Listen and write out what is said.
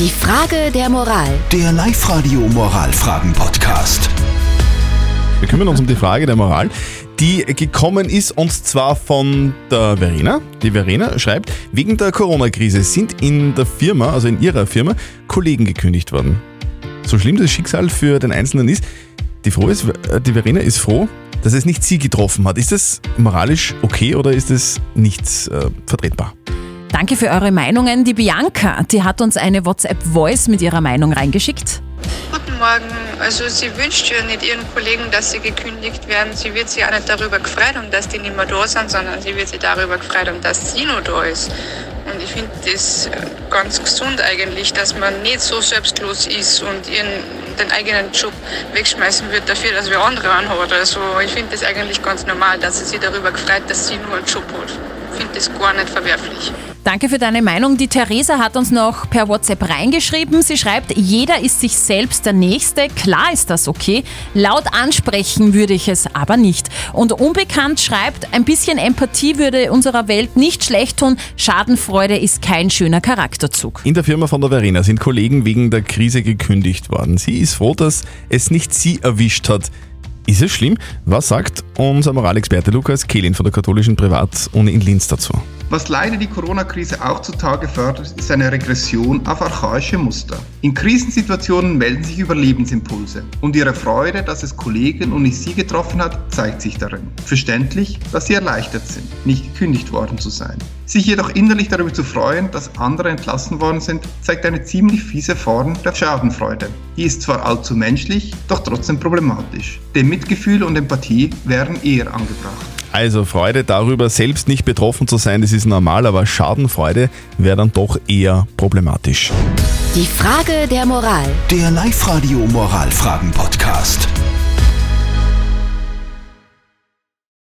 Die Frage der Moral. Der Live-Radio Moralfragen-Podcast. Wir kümmern uns um die Frage der Moral, die gekommen ist und zwar von der Verena. Die Verena schreibt, wegen der Corona-Krise sind in der Firma, also in ihrer Firma, Kollegen gekündigt worden. So schlimm das Schicksal für den Einzelnen ist, die, froh ist, äh, die Verena ist froh, dass es nicht sie getroffen hat. Ist das moralisch okay oder ist es nicht äh, vertretbar? Danke für eure Meinungen. Die Bianca, die hat uns eine WhatsApp-Voice mit ihrer Meinung reingeschickt. Guten Morgen. Also sie wünscht ja nicht ihren Kollegen, dass sie gekündigt werden. Sie wird sich auch nicht darüber gefreut, um dass die nicht mehr da sind, sondern sie wird sich darüber gefreut, um dass sie noch da ist. Und ich finde das ganz gesund eigentlich, dass man nicht so selbstlos ist und ihren, den eigenen Job wegschmeißen wird dafür, dass wir andere anhat. Also ich finde das eigentlich ganz normal, dass sie sich darüber gefreut, dass sie nur einen Job hat. Ich finde das gar nicht verwerflich. Danke für deine Meinung. Die Theresa hat uns noch per WhatsApp reingeschrieben. Sie schreibt, jeder ist sich selbst der Nächste. Klar ist das okay. Laut ansprechen würde ich es aber nicht. Und Unbekannt schreibt, ein bisschen Empathie würde unserer Welt nicht schlecht tun. Schadenfreude ist kein schöner Charakterzug. In der Firma von der Verena sind Kollegen wegen der Krise gekündigt worden. Sie ist froh, dass es nicht sie erwischt hat. Ist es schlimm? Was sagt unser Moralexperte Lukas Kehlin von der katholischen Privatuni in Linz dazu? Was leider die Corona-Krise auch zutage fördert, ist eine Regression auf archaische Muster. In Krisensituationen melden sich Überlebensimpulse und ihre Freude, dass es Kollegen und nicht sie getroffen hat, zeigt sich darin. Verständlich, dass sie erleichtert sind, nicht gekündigt worden zu sein. Sich jedoch innerlich darüber zu freuen, dass andere entlassen worden sind, zeigt eine ziemlich fiese Form der Schadenfreude. Die ist zwar allzu menschlich, doch trotzdem problematisch. Denn Mitgefühl und Empathie wären eher angebracht. Also Freude darüber, selbst nicht betroffen zu sein, das ist normal, aber Schadenfreude wäre dann doch eher problematisch. Die Frage der Moral. Der Live-Radio Moralfragen-Podcast.